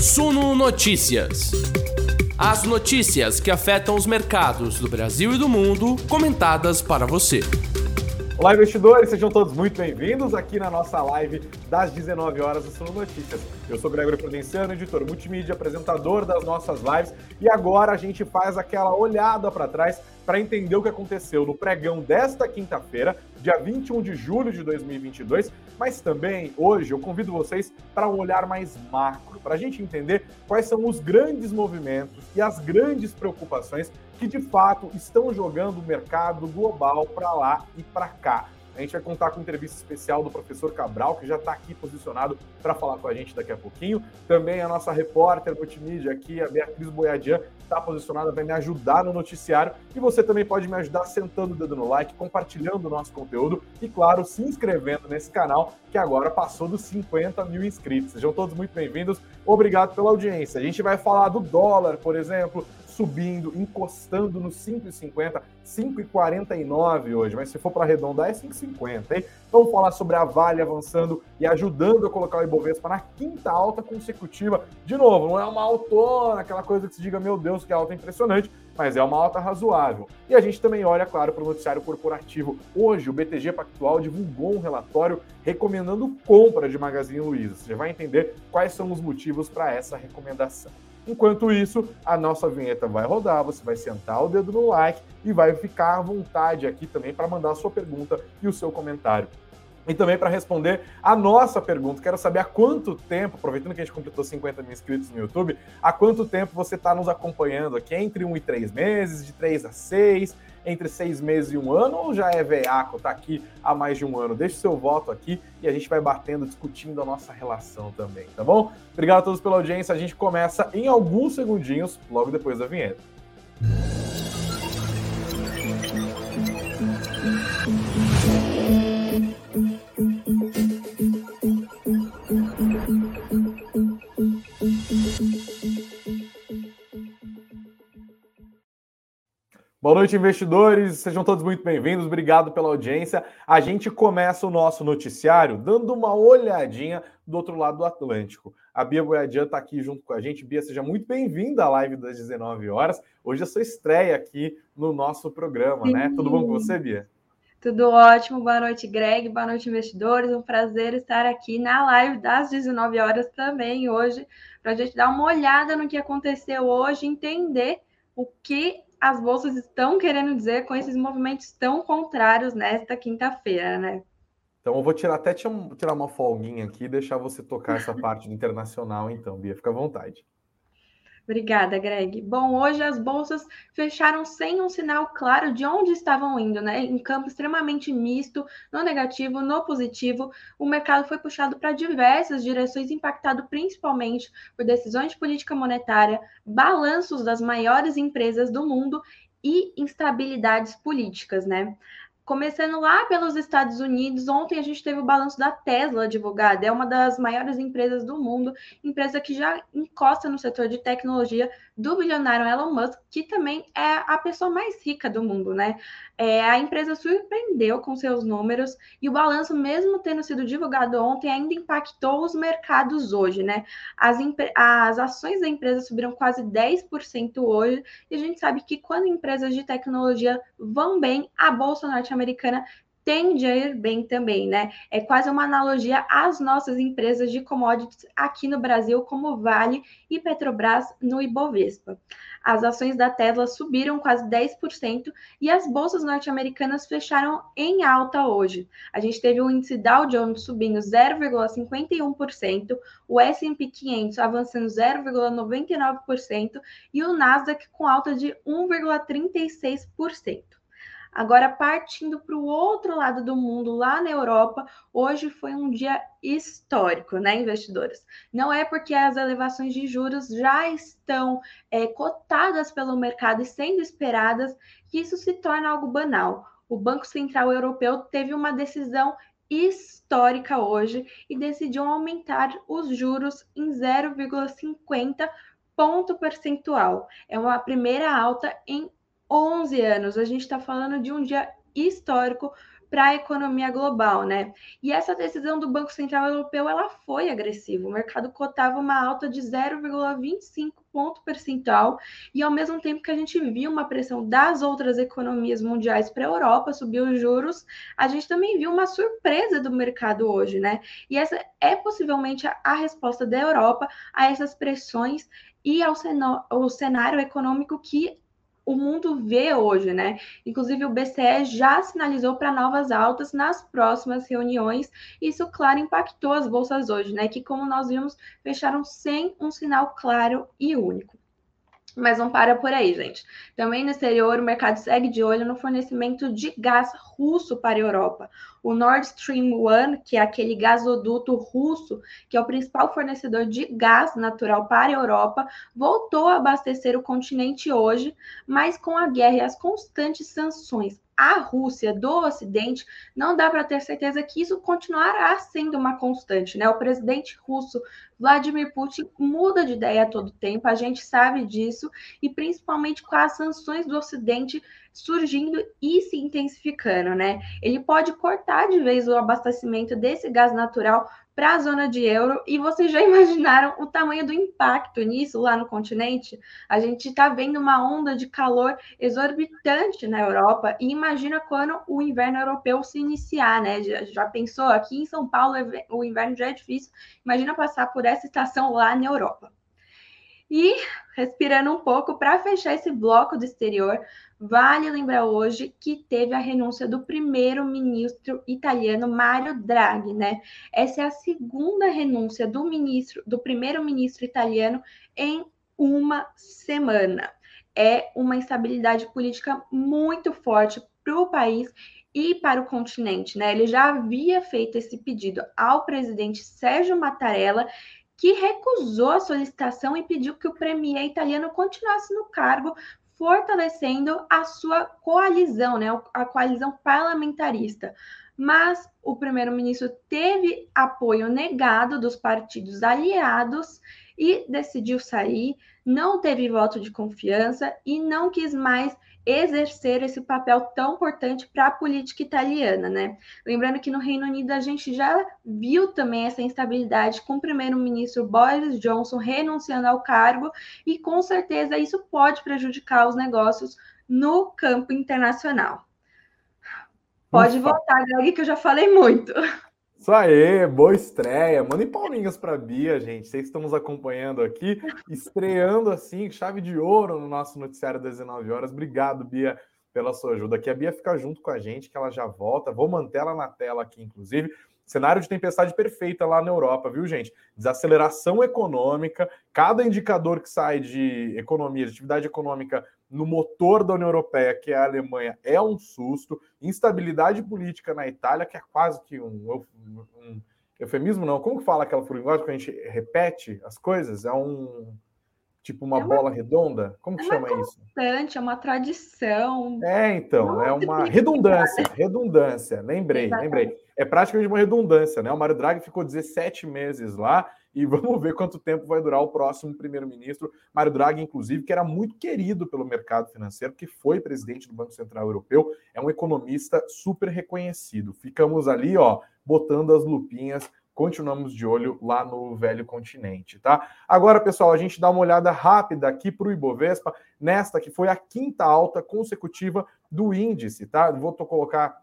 Suno Notícias. As notícias que afetam os mercados do Brasil e do mundo, comentadas para você. Olá, investidores, sejam todos muito bem-vindos aqui na nossa live das 19 horas do Suno Notícias. Eu sou Gregory Prudenciano, editor multimídia, apresentador das nossas lives, e agora a gente faz aquela olhada para trás para entender o que aconteceu no pregão desta quinta-feira, dia 21 de julho de 2022, mas também hoje eu convido vocês para um olhar mais macro, para a gente entender quais são os grandes movimentos e as grandes preocupações que de fato estão jogando o mercado global para lá e para cá. A gente vai contar com entrevista especial do professor Cabral, que já está aqui posicionado para falar com a gente daqui a pouquinho. Também a nossa repórter multimídia aqui, a Beatriz Boiadian, está posicionada, vai me ajudar no noticiário. E você também pode me ajudar sentando o dedo no like, compartilhando o nosso conteúdo e, claro, se inscrevendo nesse canal, que agora passou dos 50 mil inscritos. Sejam todos muito bem-vindos. Obrigado pela audiência. A gente vai falar do dólar, por exemplo, subindo, encostando no 5,50, 5,49 hoje, mas se for para arredondar é 5,50, hein? Vamos falar sobre a Vale avançando e ajudando a colocar o Ibovespa na quinta alta consecutiva. De novo, não é uma autona, aquela coisa que se diga, meu Deus, que alta impressionante, mas é uma alta razoável. E a gente também olha, claro, para o noticiário corporativo. Hoje, o BTG Pactual divulgou um relatório recomendando compra de Magazine Luiza. Você vai entender quais são os motivos para essa recomendação. Enquanto isso, a nossa vinheta vai rodar, você vai sentar o dedo no like e vai ficar à vontade aqui também para mandar a sua pergunta e o seu comentário. E também para responder a nossa pergunta, quero saber há quanto tempo, aproveitando que a gente completou 50 mil inscritos no YouTube, há quanto tempo você está nos acompanhando aqui? Entre 1 e 3 meses, de 3 a 6, entre 6 meses e um ano, ou já é veaco, está aqui há mais de um ano? Deixe seu voto aqui e a gente vai batendo, discutindo a nossa relação também, tá bom? Obrigado a todos pela audiência, a gente começa em alguns segundinhos, logo depois da vinheta. Boa noite, investidores. Sejam todos muito bem-vindos. Obrigado pela audiência. A gente começa o nosso noticiário dando uma olhadinha do outro lado do Atlântico. A Bia Boiadian está aqui junto com a gente. Bia, seja muito bem-vinda à live das 19 horas. Hoje é a sua estreia aqui no nosso programa, Sim. né? Tudo bom com você, Bia? Tudo ótimo. Boa noite, Greg. Boa noite, investidores. Um prazer estar aqui na live das 19 horas também hoje, para a gente dar uma olhada no que aconteceu hoje, entender o que as bolsas estão querendo dizer com esses movimentos tão contrários nesta quinta-feira, né? Então eu vou tirar até tirar uma folguinha aqui e deixar você tocar essa parte do internacional, então, Bia, fica à vontade. Obrigada, Greg. Bom, hoje as bolsas fecharam sem um sinal claro de onde estavam indo, né? Em campo extremamente misto, no negativo, no positivo. O mercado foi puxado para diversas direções, impactado principalmente por decisões de política monetária, balanços das maiores empresas do mundo e instabilidades políticas, né? Começando lá pelos Estados Unidos, ontem a gente teve o balanço da Tesla divulgado, é uma das maiores empresas do mundo, empresa que já encosta no setor de tecnologia do bilionário Elon Musk, que também é a pessoa mais rica do mundo, né? É, a empresa surpreendeu com seus números e o balanço, mesmo tendo sido divulgado ontem, ainda impactou os mercados hoje, né? As, as ações da empresa subiram quase 10% hoje, e a gente sabe que quando empresas de tecnologia vão bem, a Bolsa Norte-Americana tende a ir bem também, né? É quase uma analogia às nossas empresas de commodities aqui no Brasil, como Vale e Petrobras no Ibovespa. As ações da Tesla subiram quase 10% e as bolsas norte-americanas fecharam em alta hoje. A gente teve o índice Dow Jones subindo 0,51%, o S&P 500 avançando 0,99% e o Nasdaq com alta de 1,36%. Agora, partindo para o outro lado do mundo, lá na Europa, hoje foi um dia histórico, né, investidores? Não é porque as elevações de juros já estão é, cotadas pelo mercado e sendo esperadas que isso se torna algo banal. O Banco Central Europeu teve uma decisão histórica hoje e decidiu aumentar os juros em 0,50 ponto percentual. É uma primeira alta em 11 anos. A gente está falando de um dia histórico para a economia global, né? E essa decisão do Banco Central Europeu ela foi agressiva. O mercado cotava uma alta de 0,25 ponto percentual e ao mesmo tempo que a gente viu uma pressão das outras economias mundiais para a Europa subir os juros, a gente também viu uma surpresa do mercado hoje, né? E essa é possivelmente a, resposta da Europa a essas pressões e ao, ao cenário econômico que o mundo vê hoje, né? Inclusive, o BCE já sinalizou para novas altas nas próximas reuniões. Isso, claro, impactou as bolsas hoje, né? Que, como nós vimos, fecharam sem um sinal claro e único. Mas não para por aí, gente. Também no exterior, o mercado segue de olho no fornecimento de gás russo para a Europa. O Nord Stream 1, que é aquele gasoduto russo, que é o principal fornecedor de gás natural para a Europa, voltou a abastecer o continente hoje, mas com a guerra e as constantes sanções a Rússia do Ocidente, não dá para ter certeza que isso continuará sendo uma constante, né? O presidente russo Vladimir Putin muda de ideia a todo tempo, a gente sabe disso, e principalmente com as sanções do Ocidente surgindo e se intensificando, né? Ele pode cortar de vez o abastecimento desse gás natural para a zona de euro. E vocês já imaginaram o tamanho do impacto nisso lá no continente? A gente está vendo uma onda de calor exorbitante na Europa. E imagina quando o inverno europeu se iniciar, né? Já, já pensou? Aqui em São Paulo o inverno já é difícil. Imagina passar por essa estação lá na Europa. E respirando um pouco para fechar esse bloco do exterior, Vale lembrar hoje que teve a renúncia do primeiro-ministro italiano Mario Draghi, né? Essa é a segunda renúncia do ministro, do primeiro-ministro italiano em uma semana. É uma instabilidade política muito forte para o país e para o continente, né? Ele já havia feito esse pedido ao presidente Sérgio Mattarella, que recusou a solicitação e pediu que o premier italiano continuasse no cargo fortalecendo a sua coalizão, né, a coalizão parlamentarista. Mas o primeiro-ministro teve apoio negado dos partidos aliados e decidiu sair, não teve voto de confiança e não quis mais exercer esse papel tão importante para a política italiana, né? Lembrando que no Reino Unido a gente já viu também essa instabilidade com o primeiro-ministro Boris Johnson renunciando ao cargo e com certeza isso pode prejudicar os negócios no campo internacional. Pode Ufa. voltar, Greg, que eu já falei muito. Isso aí, boa estreia. Mandem palminhas para Bia, gente. Vocês estamos acompanhando aqui, estreando assim, chave de ouro no nosso noticiário das 19 horas. Obrigado, Bia, pela sua ajuda. Aqui a Bia fica junto com a gente, que ela já volta. Vou manter ela na tela aqui, inclusive. Cenário de tempestade perfeita lá na Europa, viu, gente? Desaceleração econômica, cada indicador que sai de economia, de atividade econômica no motor da União Europeia, que é a Alemanha, é um susto. Instabilidade política na Itália, que é quase que um, um eufemismo, não. Como que fala aquela linguagem que a gente repete as coisas? É um tipo uma, é uma bola redonda? Como que é chama isso? É uma tradição. É, então, é uma redundância, redundância. Lembrei, Exatamente. lembrei. É praticamente uma redundância, né? O Mário Draghi ficou 17 meses lá e vamos ver quanto tempo vai durar o próximo primeiro-ministro. Mário Draghi, inclusive, que era muito querido pelo mercado financeiro, que foi presidente do Banco Central Europeu, é um economista super reconhecido. Ficamos ali, ó, botando as lupinhas continuamos de olho lá no velho continente, tá? Agora, pessoal, a gente dá uma olhada rápida aqui para o Ibovespa, nesta que foi a quinta alta consecutiva do índice, tá? Vou colocar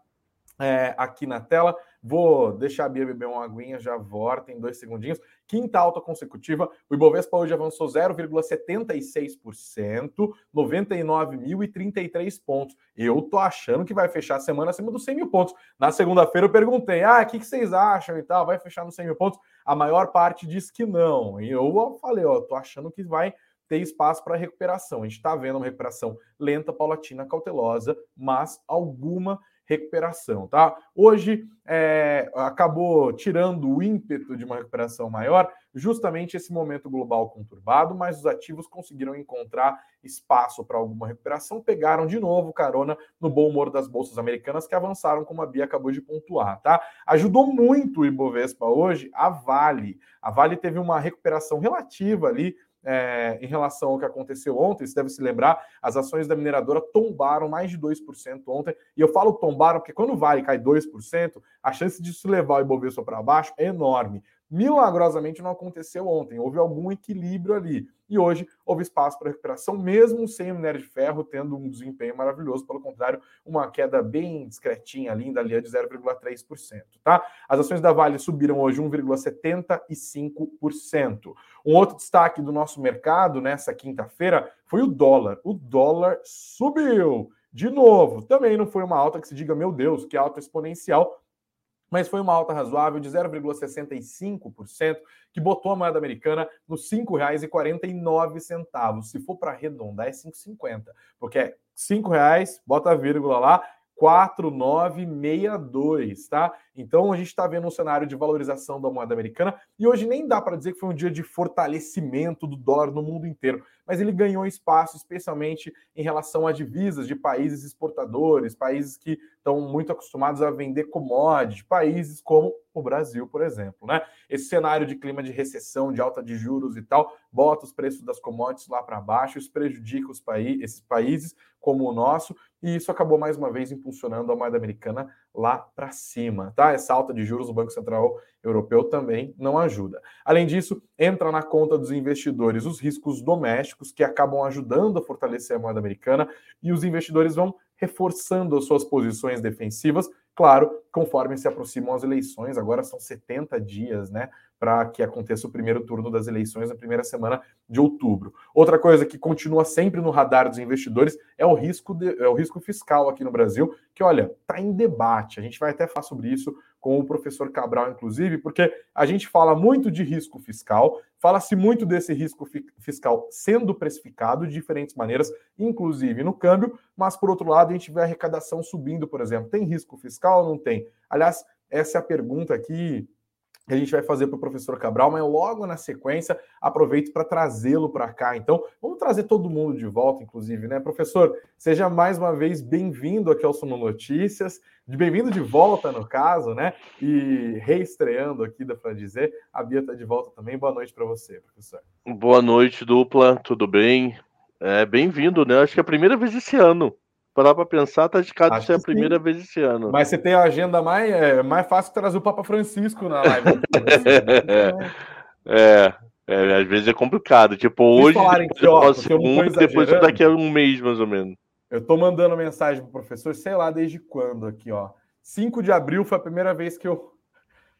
é, aqui na tela. Vou deixar a Bia beber uma aguinha, já volta em dois segundinhos. Quinta alta consecutiva. O Ibovespa hoje avançou 0,76%, 99.033 pontos. Eu tô achando que vai fechar a semana acima dos 100 mil pontos. Na segunda-feira eu perguntei, ah, o que, que vocês acham e tal? Vai fechar nos 100 mil pontos? A maior parte diz que não. E eu falei, ó, tô achando que vai ter espaço para recuperação. A gente está vendo uma recuperação lenta, paulatina, cautelosa, mas alguma recuperação, tá? Hoje é, acabou tirando o ímpeto de uma recuperação maior, justamente esse momento global conturbado, mas os ativos conseguiram encontrar espaço para alguma recuperação, pegaram de novo carona no bom humor das bolsas americanas que avançaram, como a Bia acabou de pontuar, tá? Ajudou muito o Ibovespa hoje a Vale. A Vale teve uma recuperação relativa ali é, em relação ao que aconteceu ontem, você deve se lembrar, as ações da mineradora tombaram mais de 2% ontem. E eu falo tombaram porque quando o Vale cai 2%, a chance de se levar o Ibovespa para baixo é enorme. Milagrosamente não aconteceu ontem, houve algum equilíbrio ali. E hoje houve espaço para recuperação, mesmo sem o minério de ferro tendo um desempenho maravilhoso. Pelo contrário, uma queda bem discretinha, linda ali, de 0,3%. Tá? As ações da Vale subiram hoje 1,75%. Um outro destaque do nosso mercado nessa quinta-feira foi o dólar. O dólar subiu. De novo, também não foi uma alta que se diga, meu Deus, que alta exponencial, mas foi uma alta razoável de 0,65%, que botou a moeda americana nos R$ 5,49. Se for para arredondar, é 5,50, porque é R$ 5,00, bota a vírgula lá, 4962, tá? Então a gente está vendo um cenário de valorização da moeda americana e hoje nem dá para dizer que foi um dia de fortalecimento do dólar no mundo inteiro, mas ele ganhou espaço, especialmente em relação a divisas de países exportadores, países que estão muito acostumados a vender commodities, países como o Brasil, por exemplo, né? Esse cenário de clima de recessão, de alta de juros e tal, bota os preços das commodities lá para baixo, isso prejudica os paí esses países como o nosso, e isso acabou mais uma vez impulsionando a moeda americana lá para cima, tá? Essa alta de juros do Banco Central Europeu também não ajuda. Além disso, entra na conta dos investidores os riscos domésticos que acabam ajudando a fortalecer a moeda americana e os investidores vão reforçando as suas posições defensivas, claro, conforme se aproximam as eleições, agora são 70 dias, né, para que aconteça o primeiro turno das eleições na primeira semana de outubro. Outra coisa que continua sempre no radar dos investidores é o risco, de, é o risco fiscal aqui no Brasil, que olha, está em debate. A gente vai até falar sobre isso com o professor Cabral, inclusive, porque a gente fala muito de risco fiscal, fala-se muito desse risco fiscal sendo precificado de diferentes maneiras, inclusive no câmbio, mas por outro lado a gente vê a arrecadação subindo, por exemplo. Tem risco fiscal ou não tem? Aliás, essa é a pergunta aqui que a gente vai fazer para o professor Cabral, mas logo na sequência aproveito para trazê-lo para cá. Então, vamos trazer todo mundo de volta, inclusive, né? Professor, seja mais uma vez bem-vindo aqui ao Sono Notícias, bem-vindo de volta, no caso, né? E reestreando aqui, dá para dizer, a Bia está de volta também. Boa noite para você, professor. Boa noite, dupla, tudo bem? É, bem-vindo, né? Acho que é a primeira vez esse ano parar para pensar, tá de cara de ser a primeira sim. vez esse ano. Mas você tem a agenda mais, é, mais fácil que trazer o Papa Francisco na live. é, é, às vezes é complicado. Tipo, hoje, depois, que, ó, segundo, depois daqui a um mês, mais ou menos. Eu tô mandando mensagem pro professor, sei lá desde quando aqui, ó. 5 de abril foi a primeira vez que eu,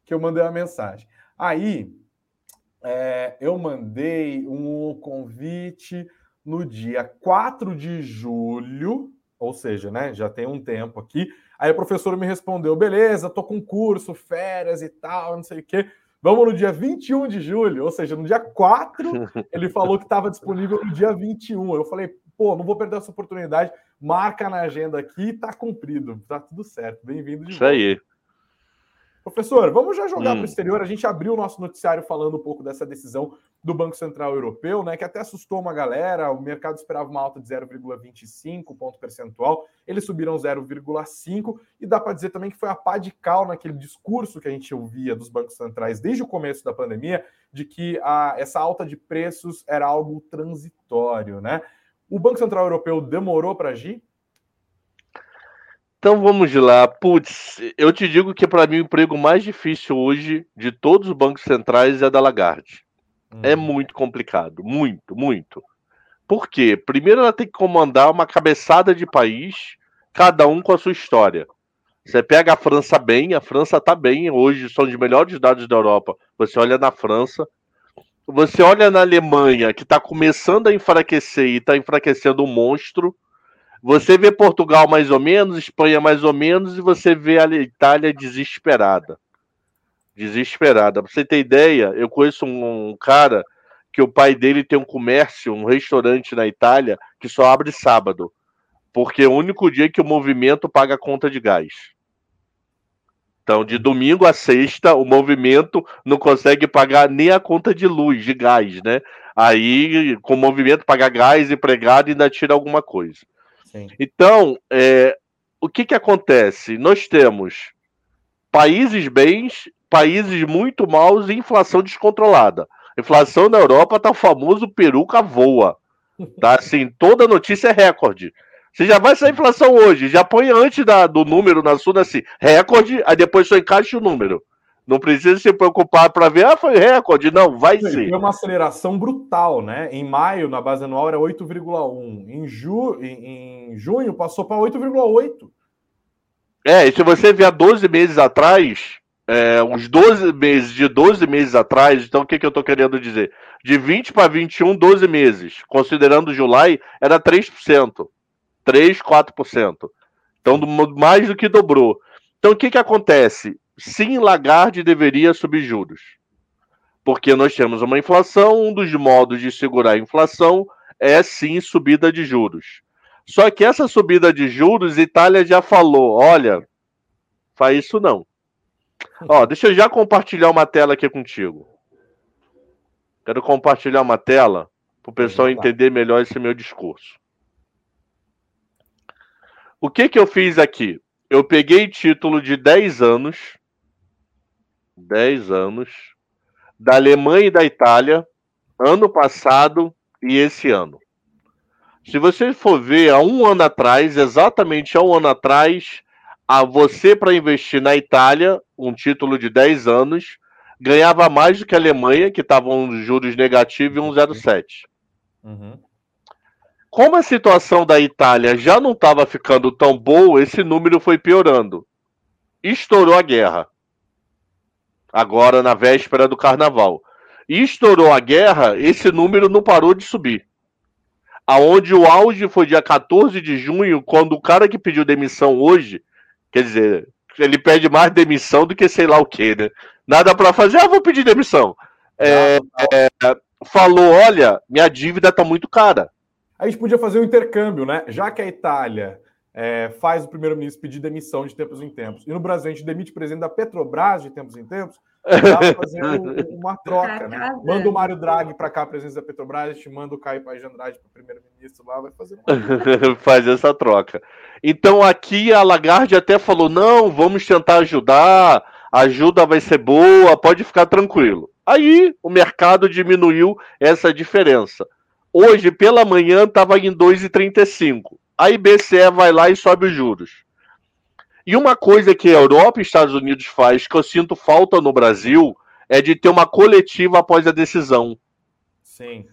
que eu mandei uma mensagem. Aí, é, eu mandei um convite no dia 4 de julho, ou seja, né, já tem um tempo aqui. Aí o professor me respondeu: beleza, tô com curso, férias e tal, não sei o quê. Vamos no dia 21 de julho, ou seja, no dia 4, ele falou que estava disponível no dia 21. Eu falei, pô, não vou perder essa oportunidade, marca na agenda aqui, tá cumprido, tá tudo certo. Bem-vindo de Isso volta. aí. Professor, vamos já jogar hum. para o exterior. A gente abriu o nosso noticiário falando um pouco dessa decisão do Banco Central Europeu, né, que até assustou uma galera. O mercado esperava uma alta de 0,25 ponto percentual, eles subiram 0,5 e dá para dizer também que foi a pá de cal naquele discurso que a gente ouvia dos bancos centrais desde o começo da pandemia, de que a, essa alta de preços era algo transitório, né? O Banco Central Europeu demorou para agir? Então vamos lá. Putz, eu te digo que para mim o emprego mais difícil hoje de todos os bancos centrais é da Lagarde. Hum. É muito complicado, muito, muito. Por quê? Primeiro ela tem que comandar uma cabeçada de país, cada um com a sua história. Você pega a França bem, a França está bem, hoje são os melhores dados da Europa. Você olha na França, você olha na Alemanha, que está começando a enfraquecer e está enfraquecendo um monstro. Você vê Portugal mais ou menos, Espanha mais ou menos, e você vê a Itália desesperada. Desesperada. Pra você ter ideia, eu conheço um, um cara que o pai dele tem um comércio, um restaurante na Itália, que só abre sábado. Porque é o único dia que o movimento paga a conta de gás. Então, de domingo a sexta, o movimento não consegue pagar nem a conta de luz, de gás, né? Aí, com o movimento, paga gás, empregado ainda tira alguma coisa. Então, é, o que, que acontece? Nós temos países bens, países muito maus e inflação descontrolada. Inflação na Europa tá o famoso peruca voa. Tá assim, toda notícia é recorde. Você já vai sair inflação hoje, já põe antes da, do número na sua assim, recorde, aí depois só encaixa o número. Não precisa se preocupar para ver, ah, foi recorde. Não, vai Sim, ser. Foi uma aceleração brutal, né? Em maio, na base anual, era 8,1. Em, ju... em, junho, passou para 8,8. É, e se você vier 12 meses atrás, é, uns 12 meses, de 12 meses atrás, então o que, que eu estou querendo dizer? De 20 para 21, 12 meses, considerando July, era 3%. 3, 4%. Então, mais do que dobrou. Então, o que, que acontece? Sim, Lagarde deveria subir juros. Porque nós temos uma inflação, um dos modos de segurar a inflação é sim subida de juros. Só que essa subida de juros, Itália já falou: olha, faz isso não. Ó, deixa eu já compartilhar uma tela aqui contigo. Quero compartilhar uma tela para o pessoal entender melhor esse meu discurso. O que, que eu fiz aqui? Eu peguei título de 10 anos 10 anos, da Alemanha e da Itália, ano passado e esse ano. Se você for ver há um ano atrás, exatamente há um ano atrás, a você para investir na Itália, um título de 10 anos, ganhava mais do que a Alemanha, que estavam juros negativos e 1,07. Uhum. Como a situação da Itália já não estava ficando tão boa, esse número foi piorando. Estourou a guerra agora na véspera do carnaval. E estourou a guerra, esse número não parou de subir. Aonde o auge foi dia 14 de junho, quando o cara que pediu demissão hoje, quer dizer, ele pede mais demissão do que sei lá o que, né? Nada para fazer, ah, vou pedir demissão. É, é, falou: olha, minha dívida tá muito cara. A gente podia fazer um intercâmbio, né? Já que a Itália é, faz o primeiro-ministro pedir demissão de tempos em tempos. E no Brasil a gente demite o presidente da Petrobras de tempos em tempos. Dá fazer uma troca, né? Manda o Mário Draghi para cá, presidente da Petrobras, gente manda o Caio Paes de Andrade para o primeiro-ministro lá, vai fazer uma... Faz essa troca. Então aqui a Lagarde até falou: não, vamos tentar ajudar, a ajuda vai ser boa, pode ficar tranquilo. Aí o mercado diminuiu essa diferença. Hoje, pela manhã, estava em 2,35 a IBCE vai lá e sobe os juros. E uma coisa que a Europa e Estados Unidos faz, que eu sinto falta no Brasil, é de ter uma coletiva após a decisão. Sim.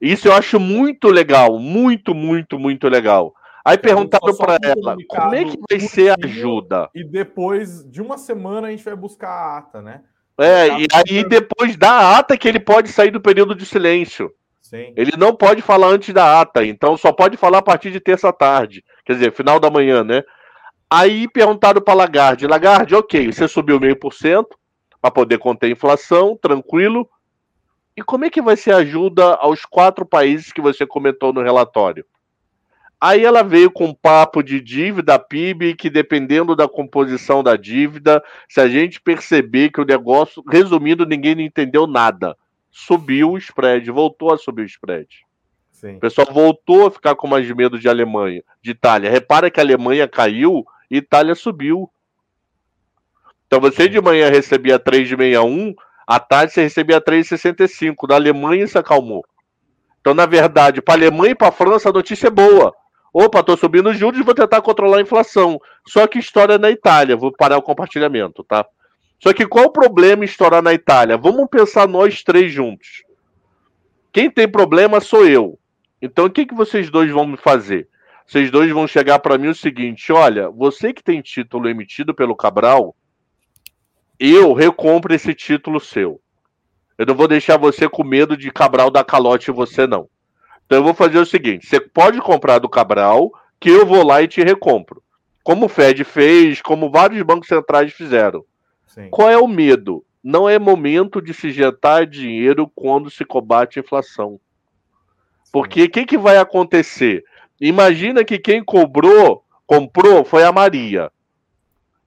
Isso eu acho muito legal, muito, muito, muito legal. Aí perguntaram para ela, como é que vai ser a ajuda? E depois de uma semana a gente vai buscar a ata, né? É, e aí depois da ata que ele pode sair do período de silêncio. Sim. Ele não pode falar antes da ata, então só pode falar a partir de terça-tarde. Quer dizer, final da manhã, né? Aí perguntaram para Lagarde: Lagarde, ok, você subiu meio por cento para poder conter a inflação, tranquilo. E como é que vai ser a ajuda aos quatro países que você comentou no relatório? Aí ela veio com um papo de dívida PIB, que dependendo da composição da dívida, se a gente perceber que o negócio, resumindo, ninguém não entendeu nada subiu o spread, voltou a subir o spread. Sim. O pessoal voltou a ficar com mais medo de Alemanha, de Itália. Repara que a Alemanha caiu Itália subiu. Então você de manhã recebia 3,61, à tarde você recebia 3,65. Da Alemanha se acalmou. Então, na verdade, para a Alemanha e para a França a notícia é boa. Opa, estou subindo os juros e vou tentar controlar a inflação. Só que história na Itália. Vou parar o compartilhamento, tá? Só que qual o problema estourar na Itália? Vamos pensar nós três juntos. Quem tem problema sou eu. Então o que, que vocês dois vão me fazer? Vocês dois vão chegar para mim o seguinte: olha, você que tem título emitido pelo Cabral, eu recompro esse título seu. Eu não vou deixar você com medo de Cabral dar calote em você, não. Então eu vou fazer o seguinte: você pode comprar do Cabral, que eu vou lá e te recompro. Como o Fed fez, como vários bancos centrais fizeram. Sim. Qual é o medo? Não é momento de se injetar dinheiro quando se combate a inflação. Porque o que, que vai acontecer? Imagina que quem cobrou, comprou foi a Maria.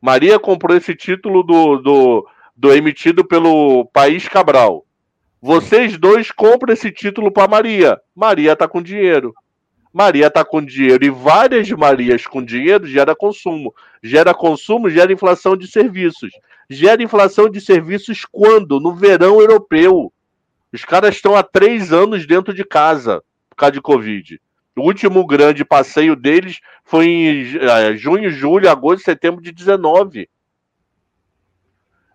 Maria comprou esse título do, do, do emitido pelo País Cabral. Vocês dois compram esse título para Maria. Maria está com dinheiro. Maria está com dinheiro e várias Marias com dinheiro gera consumo. Gera consumo, gera inflação de serviços. Gera inflação de serviços quando? No verão europeu. Os caras estão há três anos dentro de casa por causa de Covid. O último grande passeio deles foi em é, junho, julho, agosto, setembro de 19.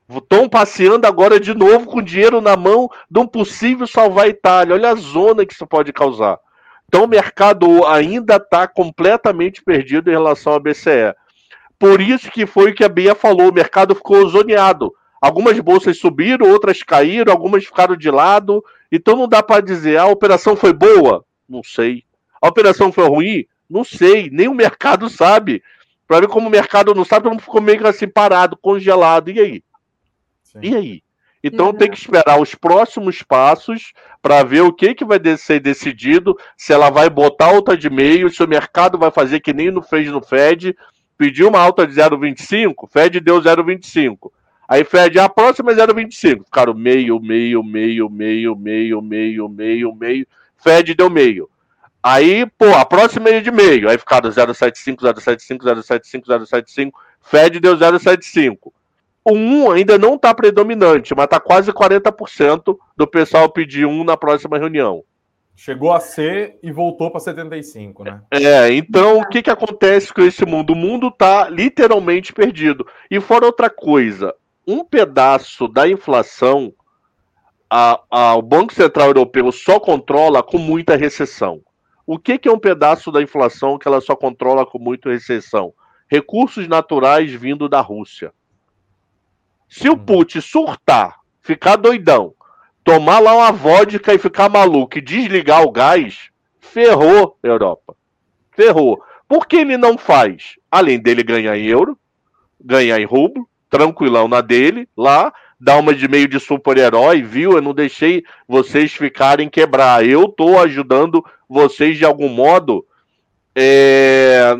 Estão passeando agora de novo com dinheiro na mão de um possível salvar a Itália. Olha a zona que isso pode causar. Então o mercado ainda está completamente perdido em relação à BCE. Por isso que foi o que a Bia falou, o mercado ficou zoneado. Algumas bolsas subiram, outras caíram, algumas ficaram de lado. Então não dá para dizer, a operação foi boa? Não sei. A operação foi ruim? Não sei. Nem o mercado sabe. Para ver como o mercado não sabe, todo mundo ficou meio assim parado, congelado. E aí? Sim. E aí? Então tem que esperar os próximos passos para ver o que, que vai ser decidido, se ela vai botar alta de meio, se o mercado vai fazer que nem no fez no Fed, pediu uma alta de 0,25, Fed deu 0,25. Aí Fed, a próxima é 0,25. Ficaram meio, meio, meio, meio, meio, meio, meio, meio. Fed deu meio. Aí, pô, a próxima é de meio. Aí ficaram 0,75, 0,75, 0,75, 0,75. Fed deu 0,75. O 1 ainda não está predominante, mas está quase 40% do pessoal pedir 1 na próxima reunião. Chegou a ser e voltou para 75, né? É, então o que, que acontece com esse mundo? O mundo está literalmente perdido. E fora outra coisa, um pedaço da inflação a, a, o Banco Central Europeu só controla com muita recessão. O que, que é um pedaço da inflação que ela só controla com muita recessão? Recursos naturais vindo da Rússia. Se o hum. Putin surtar, ficar doidão, tomar lá uma vodka e ficar maluco e desligar o gás, ferrou a Europa. Ferrou. Por que ele não faz? Além dele ganhar em euro, ganhar em rublo, tranquilão na dele, lá, dar uma de meio de super-herói, viu? Eu não deixei vocês ficarem quebrar. Eu tô ajudando vocês de algum modo. É...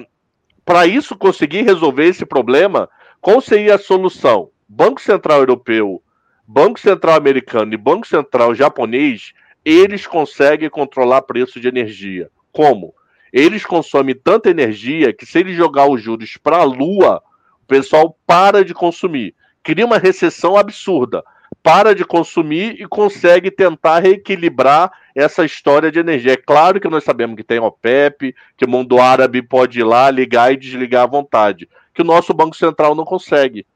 Para isso conseguir resolver esse problema, qual seria a solução? Banco Central Europeu, Banco Central Americano e Banco Central Japonês, eles conseguem controlar preço de energia. Como? Eles consomem tanta energia que se eles jogar os juros para a lua, o pessoal para de consumir. Cria uma recessão absurda. Para de consumir e consegue tentar reequilibrar essa história de energia. É claro que nós sabemos que tem OPEP, que o mundo árabe pode ir lá, ligar e desligar à vontade. Que o nosso Banco Central não consegue.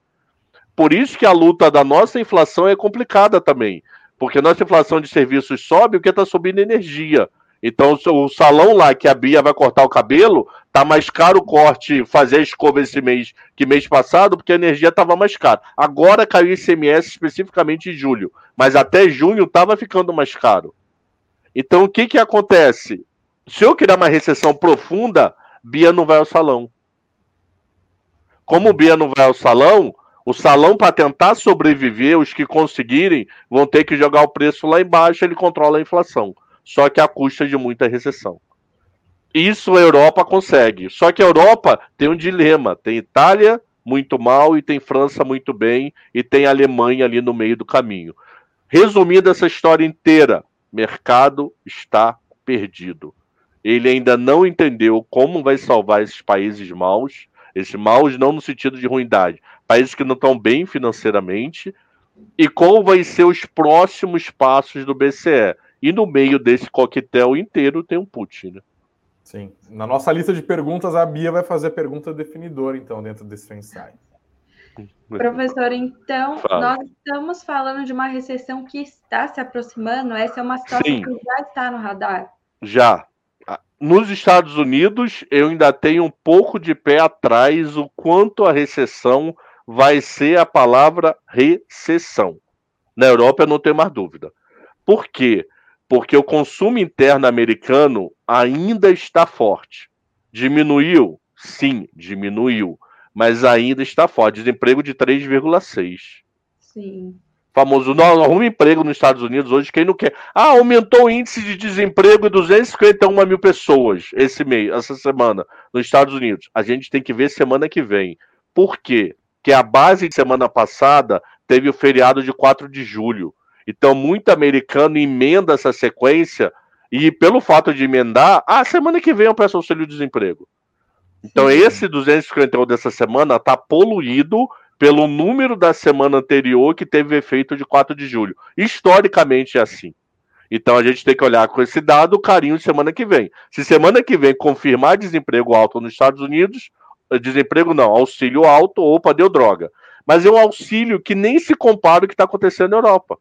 Por isso que a luta da nossa inflação é complicada também. Porque nossa inflação de serviços sobe, o que está subindo é energia. Então, o salão lá que a Bia vai cortar o cabelo, tá mais caro o corte, fazer a escova esse mês que mês passado, porque a energia estava mais cara. Agora caiu ICMS especificamente em julho, mas até junho estava ficando mais caro. Então, o que que acontece? Se eu criar uma recessão profunda, Bia não vai ao salão. Como Bia não vai ao salão, o salão, para tentar sobreviver, os que conseguirem vão ter que jogar o preço lá embaixo, ele controla a inflação. Só que a custa de muita recessão. Isso a Europa consegue. Só que a Europa tem um dilema: tem Itália muito mal e tem França muito bem e tem Alemanha ali no meio do caminho. Resumindo essa história inteira, mercado está perdido. Ele ainda não entendeu como vai salvar esses países maus, esses maus não no sentido de ruindade, países que não estão bem financeiramente, e qual vai ser os próximos passos do BCE. E no meio desse coquetel inteiro tem um Putin. Né? Sim. Na nossa lista de perguntas, a Bia vai fazer a pergunta definidora, então, dentro desse ensaio. Professor, então, Fala. nós estamos falando de uma recessão que está se aproximando. Essa é uma situação Sim. que já está no radar? Já. Nos Estados Unidos, eu ainda tenho um pouco de pé atrás o quanto a recessão vai ser a palavra recessão. Na Europa eu não tenho mais dúvida. Por quê? Porque o consumo interno americano ainda está forte. Diminuiu? Sim, diminuiu. Mas ainda está forte. Desemprego de 3,6. Sim. Famoso, não, arruma emprego nos Estados Unidos hoje, quem não quer. Ah, aumentou o índice de desemprego de 251 mil pessoas esse mês, essa semana, nos Estados Unidos. A gente tem que ver semana que vem. Por quê? que a base de semana passada teve o feriado de 4 de julho. Então, muito americano emenda essa sequência e, pelo fato de emendar, ah, semana que vem eu peço auxílio-desemprego. Então, Sim. esse 251 dessa semana está poluído pelo número da semana anterior que teve efeito de 4 de julho. Historicamente é assim. Então a gente tem que olhar com esse dado carinho semana que vem. Se semana que vem confirmar desemprego alto nos Estados Unidos, eh, desemprego não, auxílio alto, opa, deu droga. Mas é um auxílio que nem se compara o que está acontecendo na Europa.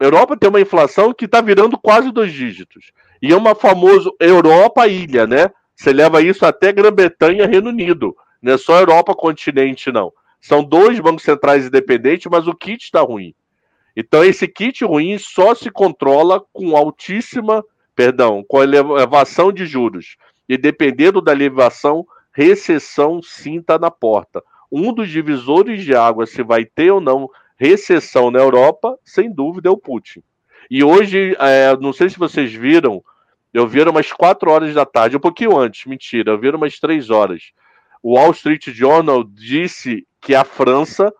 Europa tem uma inflação que está virando quase dois dígitos. E é uma famosa Europa ilha, né? Você leva isso até Grã-Bretanha, Reino Unido. Não é só Europa continente, não. São dois bancos centrais independentes, mas o kit está ruim. Então, esse kit ruim só se controla com altíssima, perdão, com elevação de juros. E dependendo da elevação, recessão está na porta. Um dos divisores de água, se vai ter ou não recessão na Europa, sem dúvida é o Putin. E hoje, é, não sei se vocês viram, eu vi umas 4 horas da tarde, um pouquinho antes, mentira, eu vi umas 3 horas. O Wall Street Journal disse que a França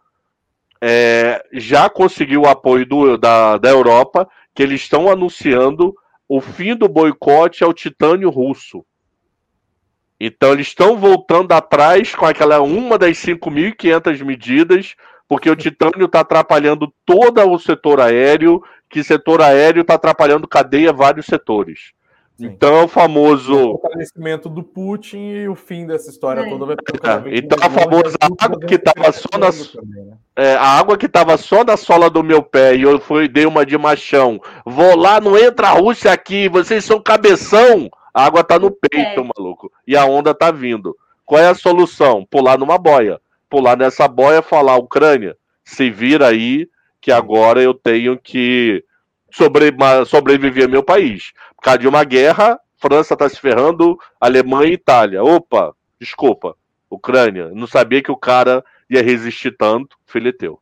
é, já conseguiu o apoio do, da, da Europa, que eles estão anunciando o fim do boicote ao titânio russo. Então eles estão voltando atrás com aquela uma das 5.500 medidas, porque o titânio está atrapalhando todo o setor aéreo, que setor aéreo está atrapalhando cadeia vários setores. Então é o famoso. O fortalecimento do Putin e o fim dessa história é. toda vai é. Então a famosa água que estava só na. Também, né? é, a água que estava só na sola do meu pé e eu fui, dei uma de machão. Vou lá, não entra a Rússia aqui, vocês são cabeção. A água tá no peito, é. maluco. E a onda tá vindo. Qual é a solução? Pular numa boia. Pular nessa boia falar, Ucrânia, se vira aí que agora eu tenho que sobre, sobreviver meu país. Por causa de uma guerra, França está se ferrando, Alemanha e Itália. Opa, desculpa, Ucrânia. Não sabia que o cara ia resistir tanto, fileteu.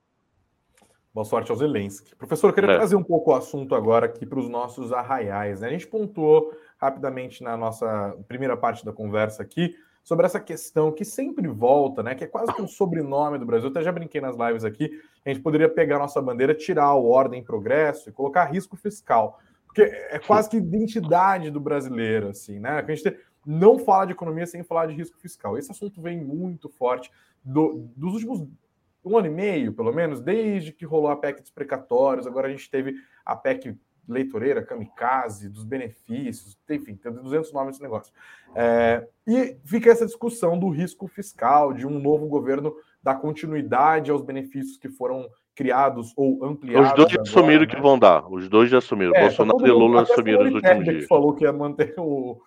Boa sorte ao Zelensky. Professor, eu queria é. trazer um pouco o assunto agora aqui para os nossos arraiais. Né? A gente pontuou rapidamente na nossa primeira parte da conversa aqui sobre essa questão que sempre volta, né? Que é quase que um sobrenome do Brasil. Eu até já brinquei nas lives aqui. A gente poderia pegar nossa bandeira, tirar o ordem progresso e colocar risco fiscal. Porque é quase que identidade do brasileiro, assim, né? A gente não fala de economia sem falar de risco fiscal. Esse assunto vem muito forte do, dos últimos um ano e meio, pelo menos, desde que rolou a PEC dos precatórios. Agora a gente teve a PEC leitoreira, kamikaze, dos benefícios, enfim, tem 200 nomes nesse negócio. É, e fica essa discussão do risco fiscal, de um novo governo dar continuidade aos benefícios que foram criados ou ampliados. Os dois já assumiram né? que vão dar. Os dois já assumiram. É, Bolsonaro e Lula assumiram nos últimos dias. Que falou que ia manter o. o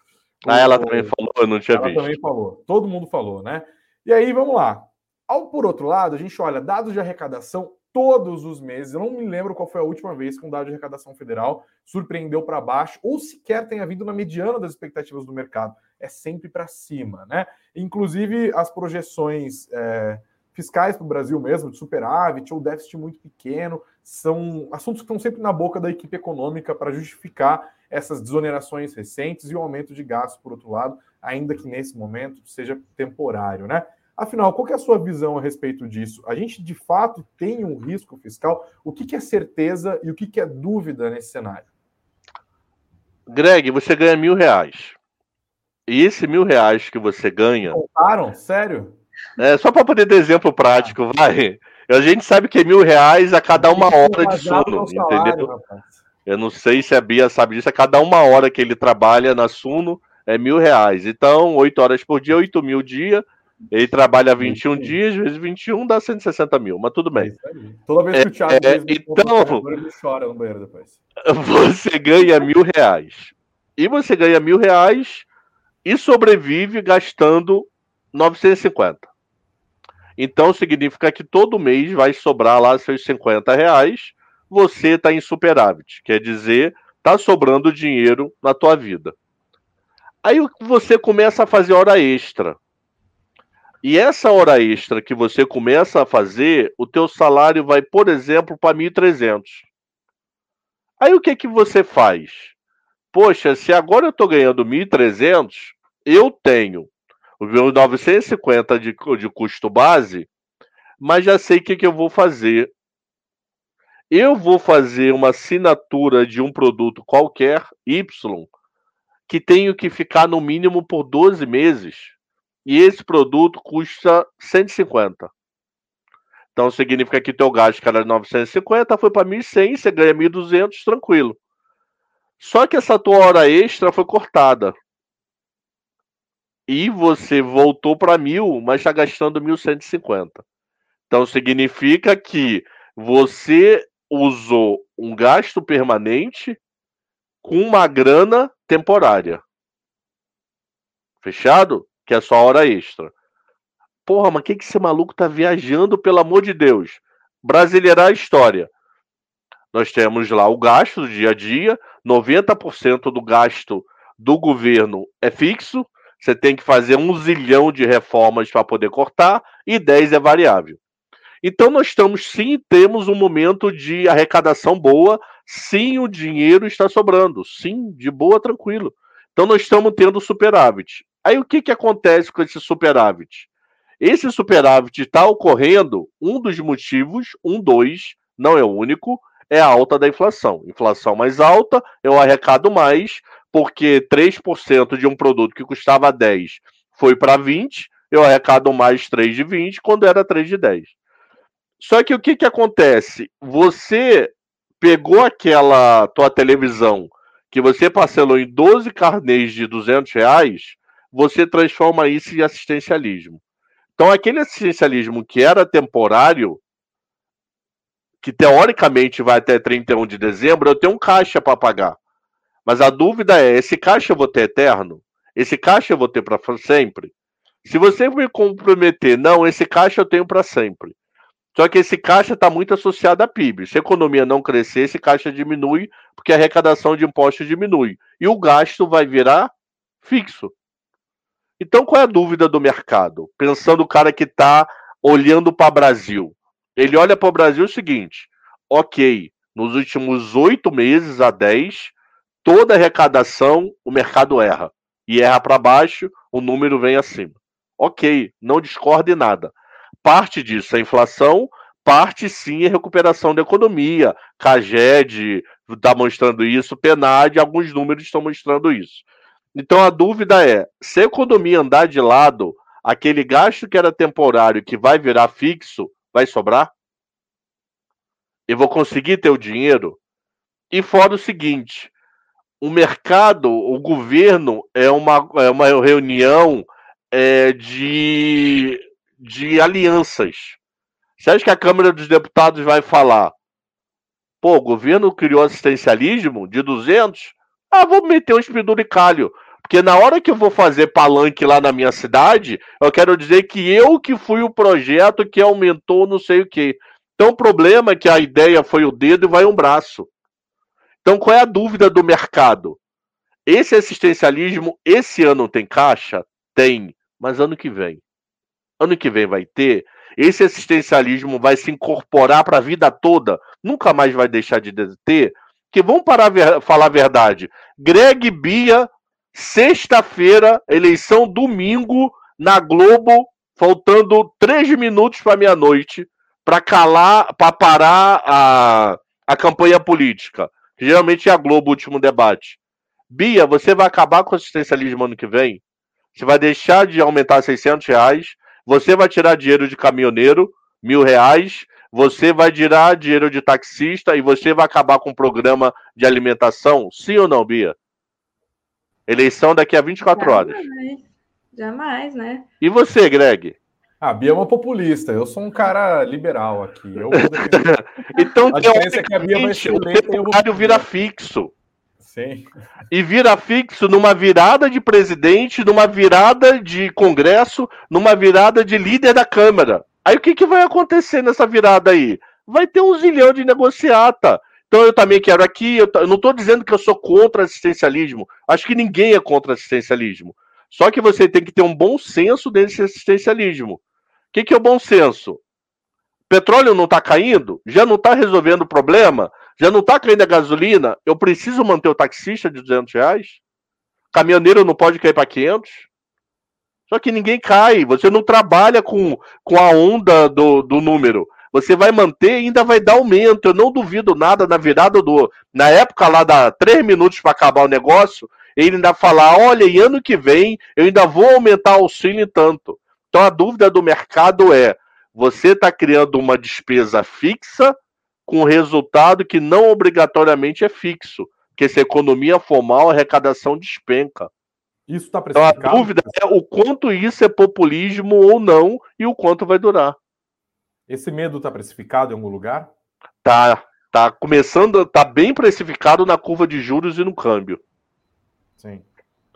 ah, ela também falou, eu não tinha ela visto. Ela também falou. Todo mundo falou, né? E aí, vamos lá. Ao por outro lado, a gente olha dados de arrecadação todos os meses. Eu não me lembro qual foi a última vez que um dado de arrecadação federal surpreendeu para baixo ou sequer tenha vindo na mediana das expectativas do mercado. É sempre para cima, né? Inclusive as projeções é, fiscais para o Brasil mesmo, de superávit ou déficit muito pequeno, são assuntos que estão sempre na boca da equipe econômica para justificar essas desonerações recentes e o aumento de gastos, por outro lado, ainda que nesse momento seja temporário, né? Afinal, qual é a sua visão a respeito disso? A gente de fato tem um risco fiscal? O que, é certeza e o que, é dúvida nesse cenário? Greg, você ganha mil reais. E esse mil reais que você ganha. Contaram? Sério? É, só para poder dar exemplo prático, vai. A gente sabe que é mil reais a cada uma hora de sono, entendeu? Eu não sei se a Bia sabe disso, a cada uma hora que ele trabalha na Suno é mil reais. Então, oito horas por dia, oito mil dia, ele trabalha 21 Sim. dias, vezes 21 dá 160 mil, mas tudo bem. É Toda vez que o Thiago é, então, ele chora no banheiro depois. Você ganha mil reais. E você ganha mil reais e sobrevive gastando 950. Então significa que todo mês vai sobrar lá seus 50 reais, você está em superávit. Quer dizer, está sobrando dinheiro na tua vida. Aí você começa a fazer hora extra. E essa hora extra que você começa a fazer, o teu salário vai, por exemplo, para 1.300. Aí o que que você faz? Poxa, se agora eu estou ganhando 1.300, eu tenho o meu 950 de, de custo base, mas já sei o que, que eu vou fazer. Eu vou fazer uma assinatura de um produto qualquer, Y, que tenho que ficar no mínimo por 12 meses e esse produto custa 150. Então significa que teu gasto que era 950 foi para 1.100, você ganha 1.200 tranquilo. Só que essa tua hora extra foi cortada. E você voltou para mil, mas está gastando 1.150. Então significa que você usou um gasto permanente com uma grana temporária. Fechado? Que é só hora extra. Porra, mas que, que esse maluco tá viajando, pelo amor de Deus? Brasileirar a história. Nós temos lá o gasto do dia a dia, 90% do gasto do governo é fixo, você tem que fazer um zilhão de reformas para poder cortar, e 10 é variável. Então nós estamos sim, temos um momento de arrecadação boa, sim, o dinheiro está sobrando, sim, de boa, tranquilo. Então nós estamos tendo superávit. Aí o que, que acontece com esse superávit? Esse superávit está ocorrendo, um dos motivos, um, dois, não é o único, é a alta da inflação. Inflação mais alta, eu arrecado mais, porque 3% de um produto que custava 10 foi para 20, eu arrecado mais 3 de 20 quando era 3 de 10. Só que o que, que acontece? Você pegou aquela tua televisão que você parcelou em 12 carnês de 200 reais, você transforma isso em assistencialismo. Então, aquele assistencialismo que era temporário, que teoricamente vai até 31 de dezembro, eu tenho um caixa para pagar. Mas a dúvida é: esse caixa eu vou ter eterno? Esse caixa eu vou ter para sempre? Se você me comprometer, não, esse caixa eu tenho para sempre. Só que esse caixa está muito associado à PIB. Se a economia não crescer, esse caixa diminui, porque a arrecadação de impostos diminui. E o gasto vai virar fixo. Então, qual é a dúvida do mercado? Pensando o cara que está olhando para o Brasil. Ele olha para o Brasil o seguinte: ok, nos últimos oito meses a dez, toda arrecadação o mercado erra. E erra para baixo, o número vem acima. Ok, não discorde nada. Parte disso é inflação, parte sim é recuperação da economia. Caged está mostrando isso, Penad, alguns números estão mostrando isso. Então a dúvida é: se a economia andar de lado, aquele gasto que era temporário, que vai virar fixo, vai sobrar? Eu vou conseguir ter o dinheiro? E fora o seguinte: o mercado, o governo é uma, é uma reunião é, de, de alianças. Você acha que a Câmara dos Deputados vai falar? Pô, o governo criou assistencialismo de 200? Ah, vou meter um espiduricalho. Porque na hora que eu vou fazer palanque lá na minha cidade, eu quero dizer que eu que fui o projeto que aumentou não sei o quê. Então o problema é que a ideia foi o dedo e vai um braço. Então qual é a dúvida do mercado? Esse assistencialismo, esse ano tem caixa? Tem, mas ano que vem. Ano que vem vai ter. Esse assistencialismo vai se incorporar para a vida toda, nunca mais vai deixar de ter. Que vamos parar a falar a verdade. Greg Bia Sexta-feira, eleição domingo na Globo, faltando três minutos para meia-noite, para calar, para parar a, a campanha política. Geralmente é a Globo o último debate. Bia, você vai acabar com o assistencialismo ano que vem? Você vai deixar de aumentar 600 reais? Você vai tirar dinheiro de caminhoneiro, mil reais? Você vai tirar dinheiro de taxista e você vai acabar com o programa de alimentação? Sim ou não, Bia? Eleição daqui a 24 Jamais. horas. Jamais, né? E você, Greg? A Bia é uma populista, eu sou um cara liberal aqui. Eu então, a diferença é que a Bia vai ser o temporário vira fixo. Sim. E vira fixo numa virada de presidente, numa virada de Congresso, numa virada de líder da Câmara. Aí o que, que vai acontecer nessa virada aí? Vai ter um zilhão de negociata. Então eu também quero aqui, eu, eu não estou dizendo que eu sou contra assistencialismo. Acho que ninguém é contra assistencialismo. Só que você tem que ter um bom senso desse assistencialismo. O que, que é o bom senso? Petróleo não está caindo? Já não está resolvendo o problema? Já não está caindo a gasolina? Eu preciso manter o taxista de 200 reais? Caminhoneiro não pode cair para 500? Só que ninguém cai. Você não trabalha com, com a onda do, do número você vai manter e ainda vai dar aumento. Eu não duvido nada na virada do. Na época lá dá três minutos para acabar o negócio, ele ainda falar: olha, e ano que vem eu ainda vou aumentar o auxílio tanto. Então a dúvida do mercado é: você está criando uma despesa fixa com resultado que não obrigatoriamente é fixo. que se a economia for mal, a arrecadação despenca. Isso está precificado? Então a dúvida é o quanto isso é populismo ou não e o quanto vai durar. Esse medo está precificado em algum lugar? Tá, tá começando, tá bem precificado na curva de juros e no câmbio. Sim.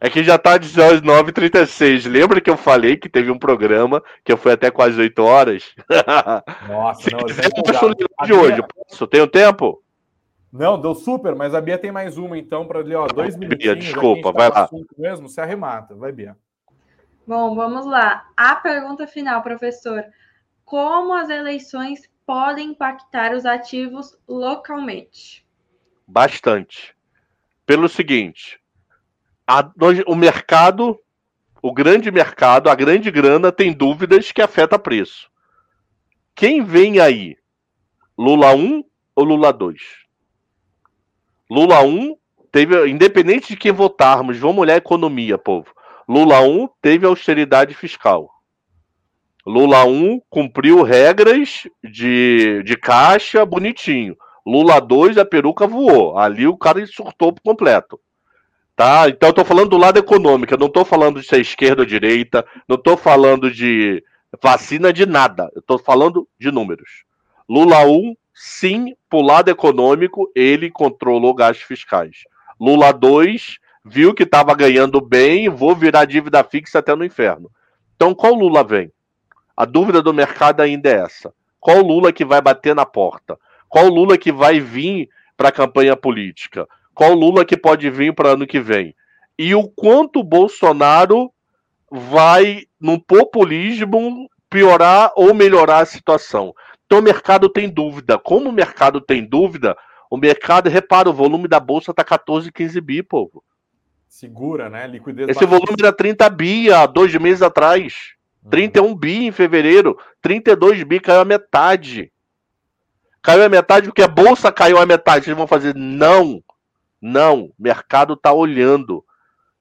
É que já tá 9h36. Lembra que eu falei que teve um programa que eu fui até quase 8 horas? Nossa, Se não, quiser, eu tô de hoje. Posso? Tenho tempo? Não, deu super, mas a Bia tem mais uma, então, para ler, ó, dois minutinhos. Bia, desculpa, vai lá. Mesmo, se arremata. Vai, Bia. Bom, vamos lá. A pergunta final, professor. Como as eleições podem impactar os ativos localmente? Bastante. Pelo seguinte, a, o mercado, o grande mercado, a grande grana tem dúvidas que afeta preço. Quem vem aí? Lula 1 ou Lula 2? Lula 1 teve, independente de quem votarmos, vamos olhar a economia, povo. Lula 1 teve austeridade fiscal. Lula 1 cumpriu regras de, de caixa bonitinho. Lula 2, a peruca voou. Ali o cara surtou por completo. Tá? Então eu tô falando do lado econômico, eu não tô falando de ser esquerda ou direita, não tô falando de vacina de nada, eu tô falando de números. Lula 1, sim, pro lado econômico, ele controlou gastos fiscais. Lula 2, viu que estava ganhando bem, vou virar dívida fixa até no inferno. Então qual Lula vem? A dúvida do mercado ainda é essa. Qual Lula que vai bater na porta? Qual Lula que vai vir para a campanha política? Qual Lula que pode vir para ano que vem? E o quanto o Bolsonaro vai, no populismo, piorar ou melhorar a situação. Então o mercado tem dúvida. Como o mercado tem dúvida, o mercado, repara, o volume da bolsa está 14, 15 bi, povo. Segura, né? Liquidez. Esse volume era 30 bi há dois meses atrás. 31 uhum. bi em fevereiro. 32 bi caiu a metade. Caiu a metade porque a bolsa caiu a metade. Vocês vão fazer não. Não, mercado tá olhando.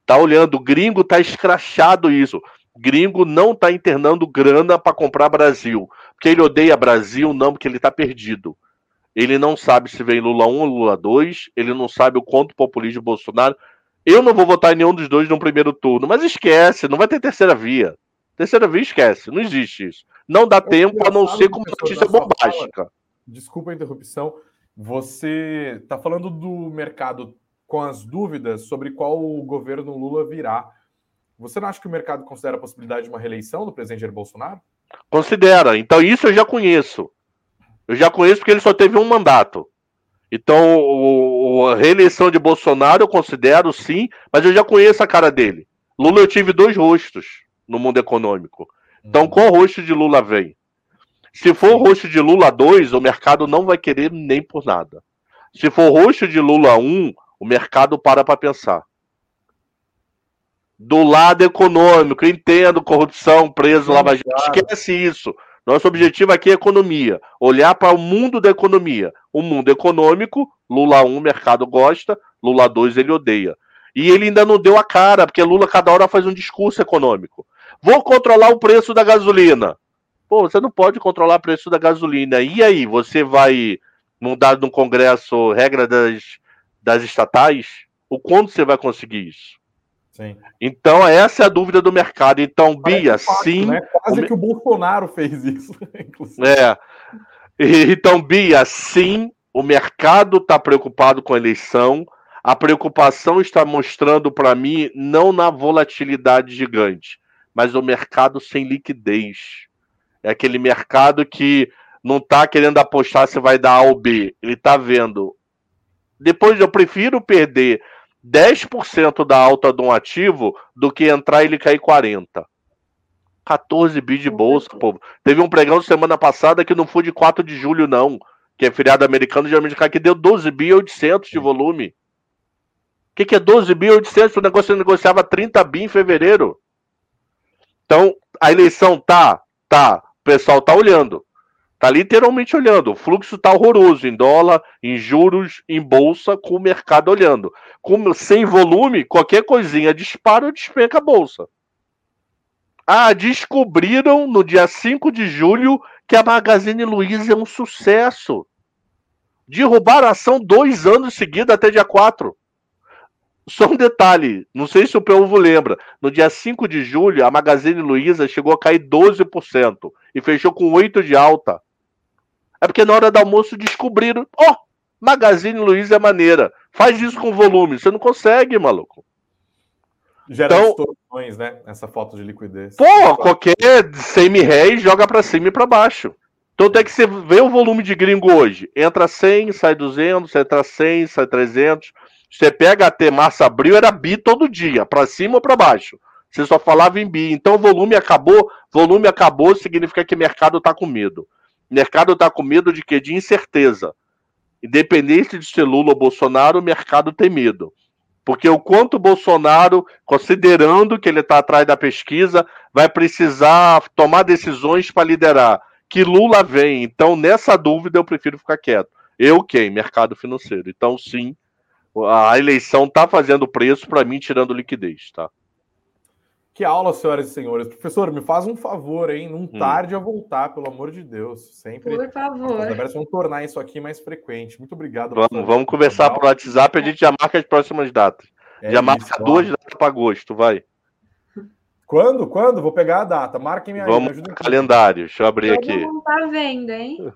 Tá olhando, o gringo tá escrachado isso. Gringo não tá internando grana para comprar Brasil. Porque ele odeia Brasil, não, porque ele tá perdido. Ele não sabe se vem Lula 1 ou Lula 2, ele não sabe o quanto populismo de Bolsonaro. Eu não vou votar em nenhum dos dois no primeiro turno, mas esquece, não vai ter terceira via. Terceira via esquece, não existe isso. Não dá tempo a não ser como notícia bombástica. Desculpa a interrupção, você está falando do mercado com as dúvidas sobre qual o governo Lula virá. Você não acha que o mercado considera a possibilidade de uma reeleição do presidente Jair Bolsonaro? Considera. Então, isso eu já conheço. Eu já conheço porque ele só teve um mandato. Então, o, a reeleição de Bolsonaro eu considero sim, mas eu já conheço a cara dele. Lula eu tive dois rostos no mundo econômico. Então, qual rosto de Lula vem? Se for roxo de Lula 2, o mercado não vai querer nem por nada. Se for roxo de Lula 1, o mercado para para pensar. Do lado econômico, entendo corrupção, preso, lava jato, esquece isso. Nosso objetivo aqui é economia, olhar para o mundo da economia. O mundo econômico, Lula 1, o mercado gosta, Lula 2 ele odeia. E ele ainda não deu a cara, porque Lula cada hora faz um discurso econômico. Vou controlar o preço da gasolina. Pô, você não pode controlar o preço da gasolina. E aí, você vai mudar no Congresso regra das, das estatais? O quando você vai conseguir isso? Sim. Então, essa é a dúvida do mercado. Então, Parece Bia, fácil, sim. Né? Quase o... que o Bolsonaro fez isso, inclusive. É. Então, Bia, sim, o mercado está preocupado com a eleição. A preocupação está mostrando para mim não na volatilidade gigante, mas o mercado sem liquidez. É aquele mercado que não está querendo apostar se vai dar A ou B. Ele está vendo. Depois eu prefiro perder 10% da alta de um ativo do que entrar e ele cair 40%. 14 bi de bolsa, povo. Teve um pregão semana passada que não foi de 4 de julho, não. Que é feriado americano, geralmente cai, que deu 12 bi 800 de volume. O que, que é 12 bi 800? O negócio negociava 30 bi em fevereiro. Então, a eleição tá, tá o pessoal está olhando. Está literalmente olhando. O fluxo está horroroso em dólar, em juros, em bolsa, com o mercado olhando. Sem volume, qualquer coisinha dispara ou despenca a bolsa. Ah, descobriram no dia 5 de julho que a Magazine Luiza é um sucesso. Derrubaram a ação dois anos seguidos até dia 4. só um detalhe, não sei se o povo lembra, no dia 5 de julho, a Magazine Luiza chegou a cair 12% e fechou com 8% de alta. É porque na hora do almoço descobriram, ó, oh, Magazine Luiza é maneira, faz isso com volume, você não consegue, maluco. Gera então, distorções, né? Essa foto de liquidez. Pô, qualquer 100 mil réis joga para cima e para baixo. Então tem que você vê o volume de gringo hoje. Entra 100, sai 200, entra 100, sai 300. Você pega até março, abril, era bi todo dia, para cima ou para baixo. Você só falava em bi. Então, volume acabou. Volume acabou significa que o mercado está com medo. O mercado está com medo de quê? De incerteza. Independente de ser Lula ou Bolsonaro, o mercado tem medo. Porque o quanto o Bolsonaro, considerando que ele está atrás da pesquisa, vai precisar tomar decisões para liderar. Que Lula vem. Então, nessa dúvida, eu prefiro ficar quieto. Eu quem? Mercado financeiro. Então, sim, a eleição está fazendo preço para mim, tirando liquidez, tá? Que aula, senhoras e senhores. Professor, me faz um favor, hein? Não hum. tarde a voltar, pelo amor de Deus. Sempre. Por favor. Vamos tornar isso aqui mais frequente. Muito obrigado. Vamos, vamos conversar por WhatsApp. A gente já marca as próximas datas. É já isso, marca ó. duas datas para agosto, vai. Quando? Quando? Vou pegar a data. Marquem minha Vamos no calendário. Deixa eu abrir Todo aqui. Não tá vendo, hein?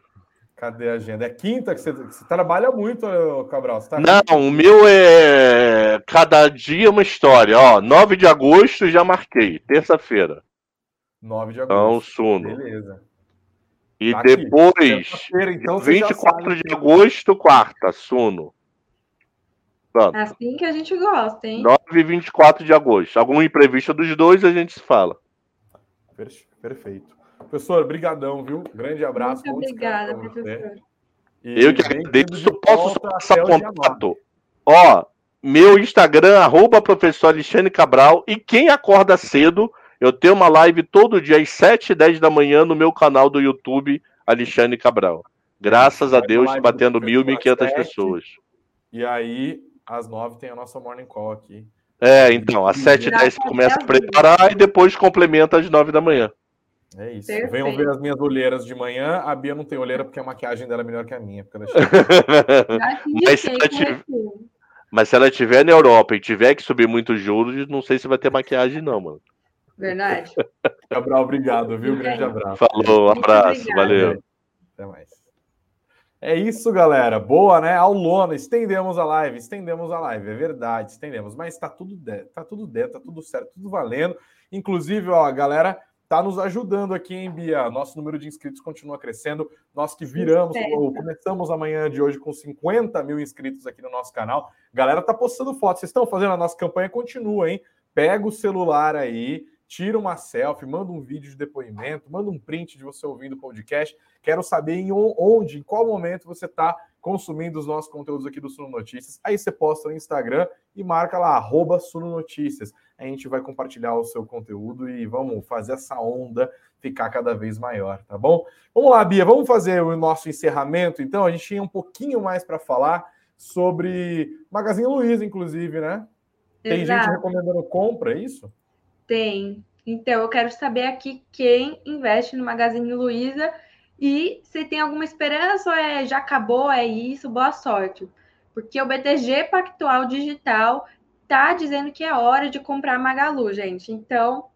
Cadê a agenda? É quinta que você, você trabalha muito, Cabral. Tá não, o meu é cada dia uma história. Ó, 9 de agosto já marquei, terça-feira. 9 de então, agosto. Então, Suno. Beleza. E tá depois, então, 24 de agosto, quarta, Suno. Pronto. Assim que a gente gosta, hein? 9 e 24 de agosto. Algum imprevisto dos dois, a gente se fala. Perfeito. Professor, brigadão, viu? Grande abraço. Muito obrigada, professor. Eu que agradeço. Posso passar contato? Ó, meu Instagram, arroba professor Alexandre Cabral. E quem acorda cedo, eu tenho uma live todo dia às 7 e 10 da manhã no meu canal do YouTube, Alexandre Cabral. Graças a Deus, batendo 1.000, 1.500 pessoas. E aí, às 9 tem a nossa morning call aqui. É, então, às 7 e 10 começa a preparar e depois complementa às 9 da manhã. É isso. Perfeito. Venham ver as minhas olheiras de manhã. A Bia não tem olheira porque a maquiagem dela é melhor que a minha. Mas, se ela tiver... Mas se ela estiver na Europa e tiver que subir muitos juros, não sei se vai ter maquiagem, não, mano. Verdade. Cabral, obrigado, viu? Grande abraço. Falou, abraço, valeu. Até mais. É isso, galera. Boa, né? Aulona, estendemos a live, estendemos a live, é verdade, estendemos. Mas tá tudo dentro, tá tudo dentro, tá tudo certo, tudo valendo. Inclusive, ó, a galera está nos ajudando aqui, hein, Bia? Nosso número de inscritos continua crescendo. Nós que viramos, ou começamos amanhã de hoje com 50 mil inscritos aqui no nosso canal. Galera tá postando fotos. Vocês estão fazendo a nossa campanha? Continua, hein? Pega o celular aí, tira uma selfie, manda um vídeo de depoimento, manda um print de você ouvindo o podcast. Quero saber em onde, em qual momento você está consumindo os nossos conteúdos aqui do Suno Notícias. Aí você posta no Instagram e marca lá, arroba Suno Notícias. A gente vai compartilhar o seu conteúdo e vamos fazer essa onda ficar cada vez maior, tá bom? Vamos lá, Bia, vamos fazer o nosso encerramento. Então, a gente tinha um pouquinho mais para falar sobre Magazine Luiza, inclusive, né? Tem Exato. gente recomendando compra, é isso? Tem. Então, eu quero saber aqui quem investe no Magazine Luiza e se tem alguma esperança, ou é já acabou, é isso, boa sorte. Porque o BTG Pactual Digital tá dizendo que é hora de comprar Magalu, gente. Então,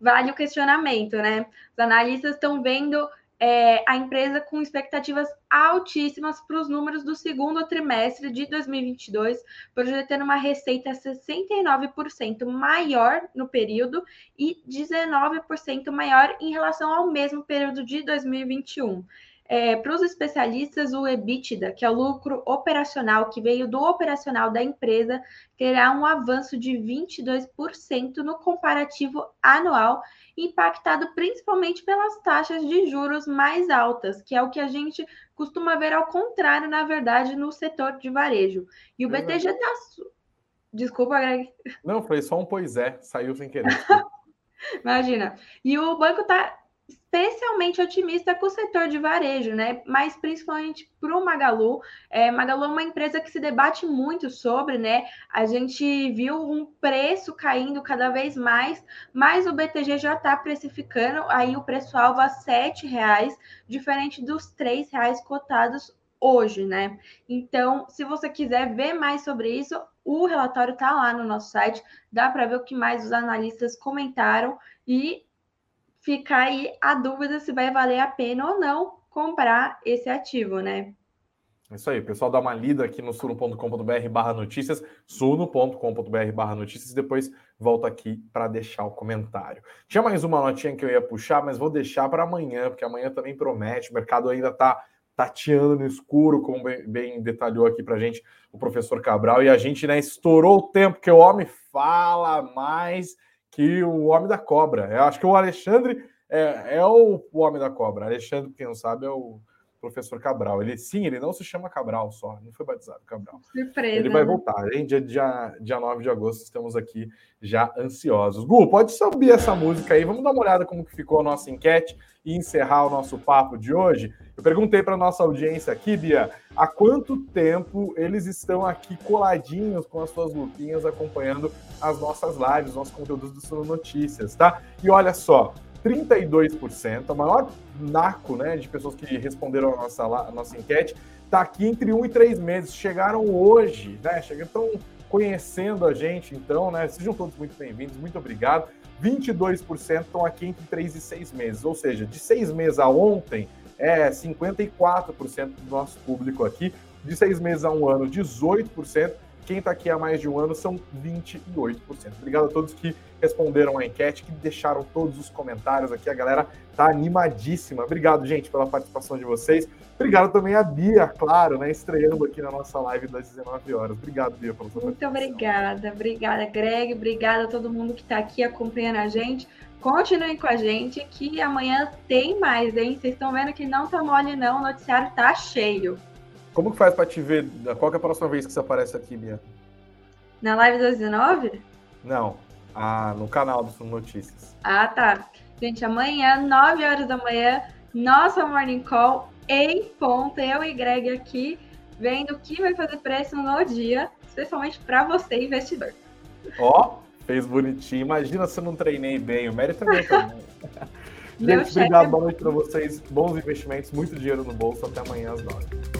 vale o questionamento, né? Os analistas estão vendo é, a empresa com expectativas altíssimas para os números do segundo trimestre de 2022, projetando uma receita 69% maior no período e 19% maior em relação ao mesmo período de 2021. É, para os especialistas, o EBITDA, que é o lucro operacional que veio do operacional da empresa, terá um avanço de 22% no comparativo anual impactado principalmente pelas taxas de juros mais altas, que é o que a gente costuma ver ao contrário, na verdade, no setor de varejo. E o BTG está. Desculpa, Greg. Não, foi só um pois é, saiu sem querer. Imagina. E o banco está especialmente otimista com o setor de varejo, né? Mas principalmente para o Magalu. É, Magalu é uma empresa que se debate muito sobre, né? A gente viu um preço caindo cada vez mais, mas o BTG já está precificando aí o preço-alvo a R$ reais, diferente dos R$ reais cotados hoje, né? Então, se você quiser ver mais sobre isso, O relatório está lá no nosso site, dá para ver o que mais os analistas comentaram e ficar aí a dúvida se vai valer a pena ou não comprar esse ativo, né? É isso aí, pessoal dá uma lida aqui no suno.com.br barra notícias, suno.com.br barra notícias, depois volta aqui para deixar o comentário. Tinha mais uma notinha que eu ia puxar, mas vou deixar para amanhã, porque amanhã também promete, o mercado ainda está tateando no escuro, como bem, bem detalhou aqui para gente o professor Cabral, e a gente né, estourou o tempo, que o homem fala mais que o homem da cobra. Eu acho que o Alexandre é, é o, o homem da cobra. Alexandre, quem não sabe, é o professor Cabral. Ele sim, ele não se chama Cabral só, não foi batizado Cabral. Surpresa. Ele vai né? voltar, hein? Dia, dia, dia 9 de agosto, estamos aqui já ansiosos. Gu, pode subir essa música aí, vamos dar uma olhada como que ficou a nossa enquete e encerrar o nosso papo de hoje. Eu perguntei para nossa audiência aqui, Bia, há quanto tempo eles estão aqui coladinhos com as suas lupinhas acompanhando as nossas lives, nossos conteúdos do Suno Notícias, tá? E olha só, 32%, a maior naco né, de pessoas que responderam a nossa, a nossa enquete, está aqui entre um e três meses. Chegaram hoje, né? Estão conhecendo a gente, então, né? Sejam todos muito bem-vindos, muito obrigado. 22% estão aqui entre três e seis meses, ou seja, de seis meses a ontem, é 54% do nosso público aqui. De seis meses a um ano, 18%. Quem está aqui há mais de um ano são 28%. Obrigado a todos que responderam a enquete, que deixaram todos os comentários aqui. A galera tá animadíssima. Obrigado, gente, pela participação de vocês. Obrigado também a Bia, claro, né, estreando aqui na nossa live das 19 horas. Obrigado, Bia, pela sua Muito obrigada. Obrigada, Greg. Obrigada a todo mundo que está aqui acompanhando a gente. Continuem com a gente que amanhã tem mais, hein? Vocês estão vendo que não tá mole não, o noticiário tá cheio. Como que faz para te ver? Qual é a próxima vez que você aparece aqui, Bia? Na live das 19? Não, ah, no canal do Notícias. Ah, tá. Gente, amanhã, 9 horas da manhã, nossa Morning Call em ponto. Eu e Greg aqui, vendo o que vai fazer preço no dia, especialmente para você, investidor. Ó, oh, fez bonitinho. Imagina se eu não treinei bem. O mérito é meu também. Gente, obrigado, boa noite para vocês. Bons investimentos, muito dinheiro no bolso. Até amanhã às 9.